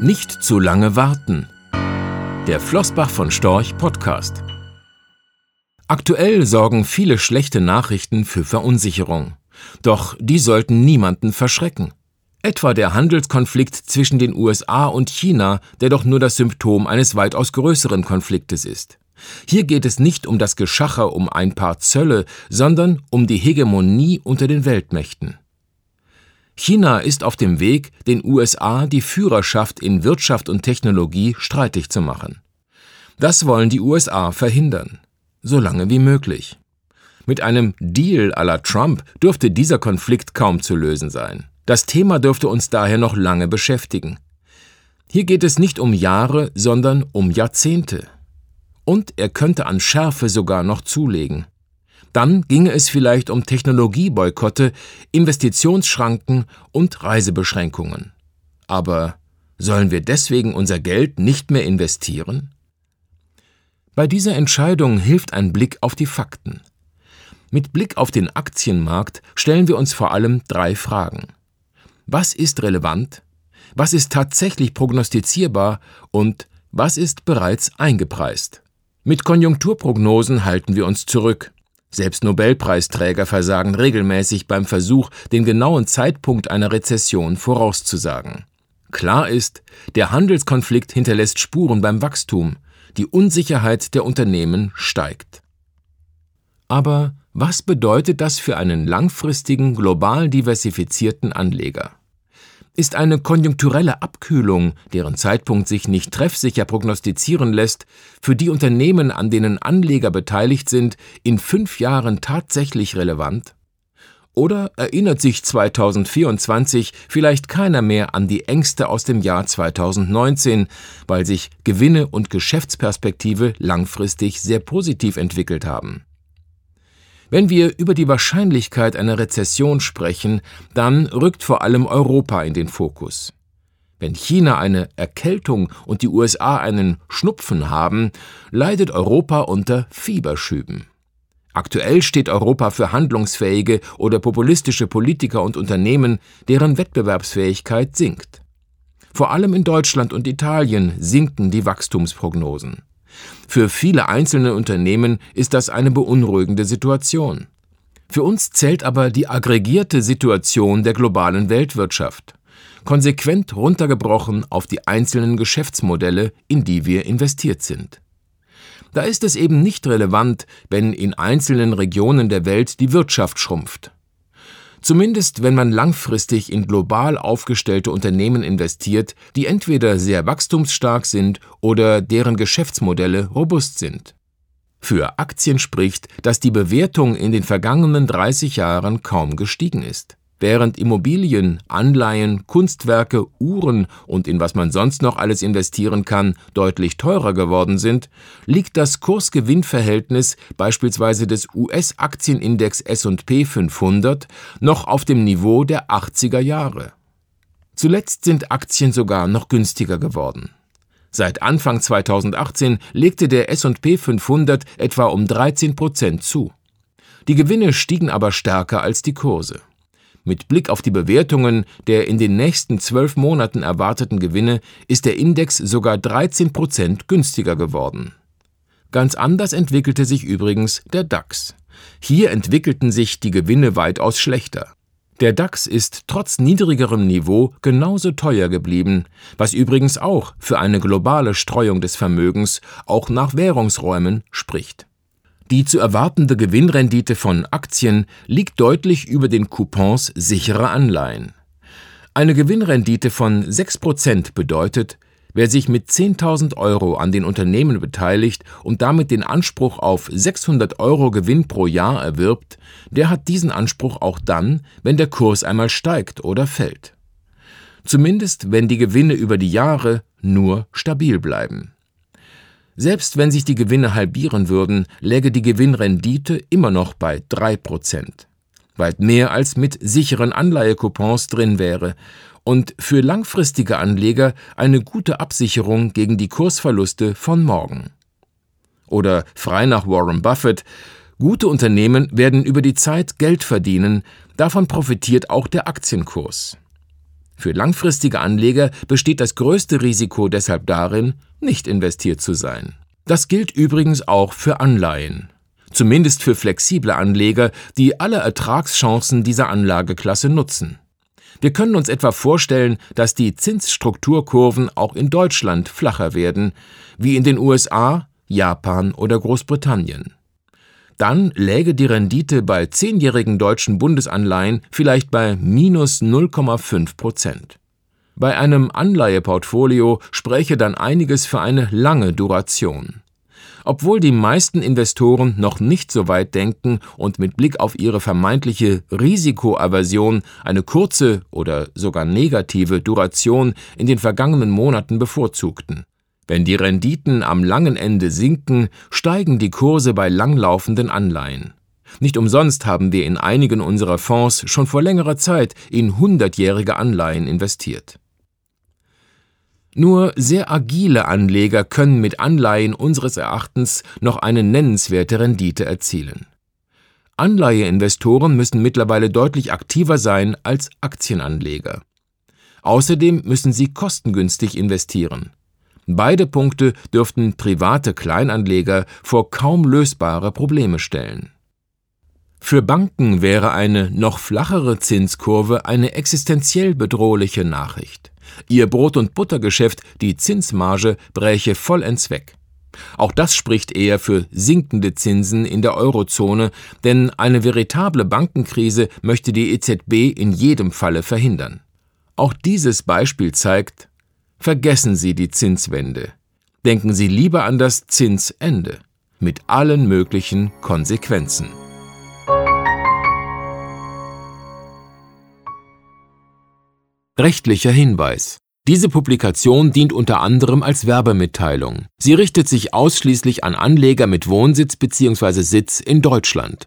Nicht zu lange warten. Der Flossbach von Storch Podcast. Aktuell sorgen viele schlechte Nachrichten für Verunsicherung. Doch die sollten niemanden verschrecken. Etwa der Handelskonflikt zwischen den USA und China, der doch nur das Symptom eines weitaus größeren Konfliktes ist. Hier geht es nicht um das Geschacher um ein paar Zölle, sondern um die Hegemonie unter den Weltmächten. China ist auf dem Weg, den USA die Führerschaft in Wirtschaft und Technologie streitig zu machen. Das wollen die USA verhindern, so lange wie möglich. Mit einem Deal à la Trump dürfte dieser Konflikt kaum zu lösen sein. Das Thema dürfte uns daher noch lange beschäftigen. Hier geht es nicht um Jahre, sondern um Jahrzehnte. Und er könnte an Schärfe sogar noch zulegen. Dann ginge es vielleicht um Technologieboykotte, Investitionsschranken und Reisebeschränkungen. Aber sollen wir deswegen unser Geld nicht mehr investieren? Bei dieser Entscheidung hilft ein Blick auf die Fakten. Mit Blick auf den Aktienmarkt stellen wir uns vor allem drei Fragen. Was ist relevant? Was ist tatsächlich prognostizierbar? Und was ist bereits eingepreist? Mit Konjunkturprognosen halten wir uns zurück. Selbst Nobelpreisträger versagen regelmäßig beim Versuch, den genauen Zeitpunkt einer Rezession vorauszusagen. Klar ist, der Handelskonflikt hinterlässt Spuren beim Wachstum, die Unsicherheit der Unternehmen steigt. Aber was bedeutet das für einen langfristigen, global diversifizierten Anleger? Ist eine konjunkturelle Abkühlung, deren Zeitpunkt sich nicht treffsicher prognostizieren lässt, für die Unternehmen, an denen Anleger beteiligt sind, in fünf Jahren tatsächlich relevant? Oder erinnert sich 2024 vielleicht keiner mehr an die Ängste aus dem Jahr 2019, weil sich Gewinne und Geschäftsperspektive langfristig sehr positiv entwickelt haben? Wenn wir über die Wahrscheinlichkeit einer Rezession sprechen, dann rückt vor allem Europa in den Fokus. Wenn China eine Erkältung und die USA einen Schnupfen haben, leidet Europa unter Fieberschüben. Aktuell steht Europa für handlungsfähige oder populistische Politiker und Unternehmen, deren Wettbewerbsfähigkeit sinkt. Vor allem in Deutschland und Italien sinken die Wachstumsprognosen. Für viele einzelne Unternehmen ist das eine beunruhigende Situation. Für uns zählt aber die aggregierte Situation der globalen Weltwirtschaft, konsequent runtergebrochen auf die einzelnen Geschäftsmodelle, in die wir investiert sind. Da ist es eben nicht relevant, wenn in einzelnen Regionen der Welt die Wirtschaft schrumpft. Zumindest wenn man langfristig in global aufgestellte Unternehmen investiert, die entweder sehr wachstumsstark sind oder deren Geschäftsmodelle robust sind. Für Aktien spricht, dass die Bewertung in den vergangenen 30 Jahren kaum gestiegen ist. Während Immobilien, Anleihen, Kunstwerke, Uhren und in was man sonst noch alles investieren kann, deutlich teurer geworden sind, liegt das Kurs-Gewinn-Verhältnis beispielsweise des US-Aktienindex S&P 500 noch auf dem Niveau der 80er Jahre. Zuletzt sind Aktien sogar noch günstiger geworden. Seit Anfang 2018 legte der S&P 500 etwa um 13 Prozent zu. Die Gewinne stiegen aber stärker als die Kurse. Mit Blick auf die Bewertungen der in den nächsten zwölf Monaten erwarteten Gewinne ist der Index sogar 13 Prozent günstiger geworden. Ganz anders entwickelte sich übrigens der DAX. Hier entwickelten sich die Gewinne weitaus schlechter. Der DAX ist trotz niedrigerem Niveau genauso teuer geblieben, was übrigens auch für eine globale Streuung des Vermögens auch nach Währungsräumen spricht. Die zu erwartende Gewinnrendite von Aktien liegt deutlich über den Coupons sicherer Anleihen. Eine Gewinnrendite von 6% bedeutet, wer sich mit 10.000 Euro an den Unternehmen beteiligt und damit den Anspruch auf 600 Euro Gewinn pro Jahr erwirbt, der hat diesen Anspruch auch dann, wenn der Kurs einmal steigt oder fällt. Zumindest wenn die Gewinne über die Jahre nur stabil bleiben. Selbst wenn sich die Gewinne halbieren würden, läge die Gewinnrendite immer noch bei 3%. Weit mehr als mit sicheren Anleihekupons drin wäre und für langfristige Anleger eine gute Absicherung gegen die Kursverluste von morgen. Oder frei nach Warren Buffett, gute Unternehmen werden über die Zeit Geld verdienen, davon profitiert auch der Aktienkurs. Für langfristige Anleger besteht das größte Risiko deshalb darin, nicht investiert zu sein. Das gilt übrigens auch für Anleihen. Zumindest für flexible Anleger, die alle Ertragschancen dieser Anlageklasse nutzen. Wir können uns etwa vorstellen, dass die Zinsstrukturkurven auch in Deutschland flacher werden, wie in den USA, Japan oder Großbritannien. Dann läge die Rendite bei zehnjährigen deutschen Bundesanleihen vielleicht bei minus 0,5 Prozent. Bei einem Anleiheportfolio spräche dann einiges für eine lange Duration. Obwohl die meisten Investoren noch nicht so weit denken und mit Blick auf ihre vermeintliche Risikoaversion eine kurze oder sogar negative Duration in den vergangenen Monaten bevorzugten. Wenn die Renditen am langen Ende sinken, steigen die Kurse bei langlaufenden Anleihen. Nicht umsonst haben wir in einigen unserer Fonds schon vor längerer Zeit in hundertjährige Anleihen investiert. Nur sehr agile Anleger können mit Anleihen unseres Erachtens noch eine nennenswerte Rendite erzielen. Anleiheinvestoren müssen mittlerweile deutlich aktiver sein als Aktienanleger. Außerdem müssen sie kostengünstig investieren. Beide Punkte dürften private Kleinanleger vor kaum lösbare Probleme stellen. Für Banken wäre eine noch flachere Zinskurve eine existenziell bedrohliche Nachricht. Ihr Brot- und Buttergeschäft, die Zinsmarge, bräche vollends weg. Auch das spricht eher für sinkende Zinsen in der Eurozone, denn eine veritable Bankenkrise möchte die EZB in jedem Falle verhindern. Auch dieses Beispiel zeigt, Vergessen Sie die Zinswende. Denken Sie lieber an das Zinsende mit allen möglichen Konsequenzen. Rechtlicher Hinweis. Diese Publikation dient unter anderem als Werbemitteilung. Sie richtet sich ausschließlich an Anleger mit Wohnsitz bzw. Sitz in Deutschland.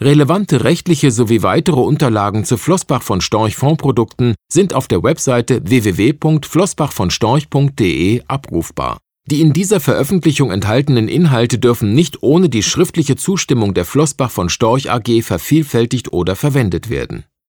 Relevante rechtliche sowie weitere Unterlagen zu Flossbach von Storch Fondprodukten sind auf der Webseite www.flossbachvonstorch.de abrufbar. Die in dieser Veröffentlichung enthaltenen Inhalte dürfen nicht ohne die schriftliche Zustimmung der Flossbach von Storch AG vervielfältigt oder verwendet werden